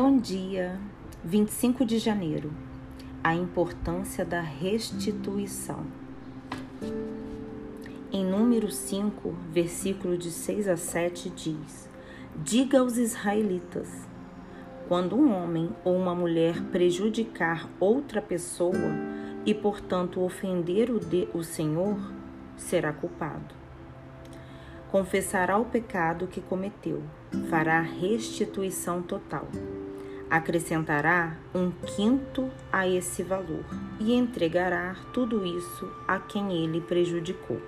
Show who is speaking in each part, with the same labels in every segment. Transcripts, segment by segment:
Speaker 1: Bom dia, 25 de janeiro. A importância da restituição. Em número 5, versículo de 6 a 7 diz: Diga aos israelitas: quando um homem ou uma mulher prejudicar outra pessoa e, portanto, ofender o, de, o Senhor, será culpado. Confessará o pecado que cometeu, fará restituição total. Acrescentará um quinto a esse valor e entregará tudo isso a quem ele prejudicou.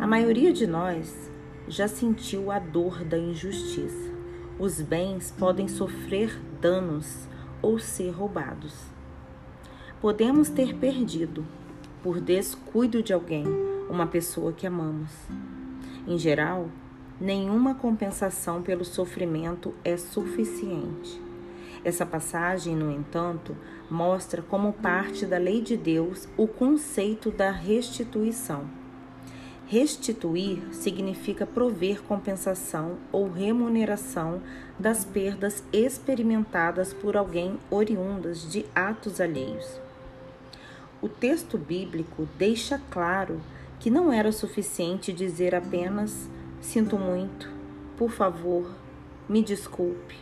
Speaker 1: A maioria de nós já sentiu a dor da injustiça. Os bens podem sofrer danos ou ser roubados. Podemos ter perdido, por descuido de alguém, uma pessoa que amamos. Em geral, nenhuma compensação pelo sofrimento é suficiente. Essa passagem, no entanto, mostra como parte da lei de Deus o conceito da restituição. Restituir significa prover compensação ou remuneração das perdas experimentadas por alguém oriundas de atos alheios. O texto bíblico deixa claro que não era suficiente dizer apenas: sinto muito, por favor, me desculpe.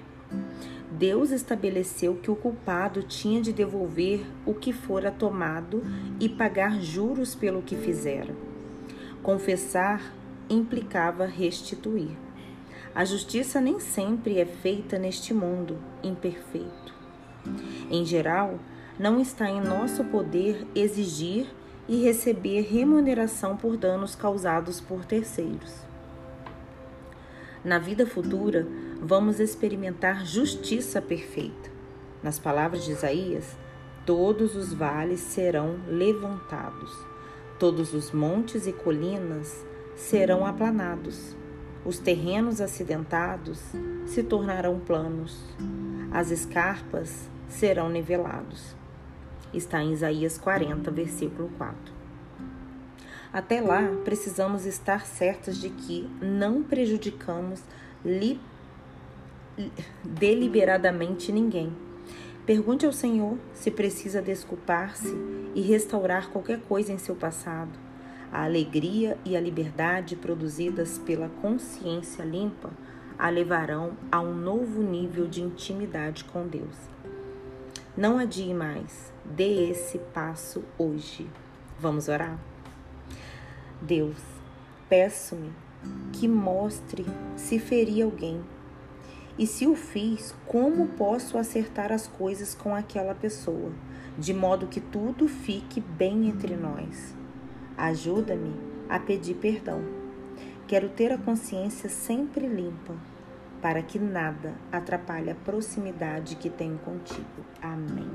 Speaker 1: Deus estabeleceu que o culpado tinha de devolver o que fora tomado e pagar juros pelo que fizera. Confessar implicava restituir. A justiça nem sempre é feita neste mundo imperfeito. Em geral, não está em nosso poder exigir e receber remuneração por danos causados por terceiros. Na vida futura, vamos experimentar justiça perfeita. Nas palavras de Isaías, todos os vales serão levantados, todos os montes e colinas serão aplanados, os terrenos acidentados se tornarão planos, as escarpas serão nivelados está em Isaías 40, versículo 4. Até lá, precisamos estar certas de que não prejudicamos li, deliberadamente ninguém. Pergunte ao Senhor se precisa desculpar-se e restaurar qualquer coisa em seu passado. A alegria e a liberdade produzidas pela consciência limpa a levarão a um novo nível de intimidade com Deus. Não adie mais. Dê esse passo hoje. Vamos orar? Deus, peço-me que mostre se feri alguém. E se o fiz, como posso acertar as coisas com aquela pessoa, de modo que tudo fique bem entre nós? Ajuda-me a pedir perdão. Quero ter a consciência sempre limpa para que nada atrapalhe a proximidade que tenho contigo. Amém.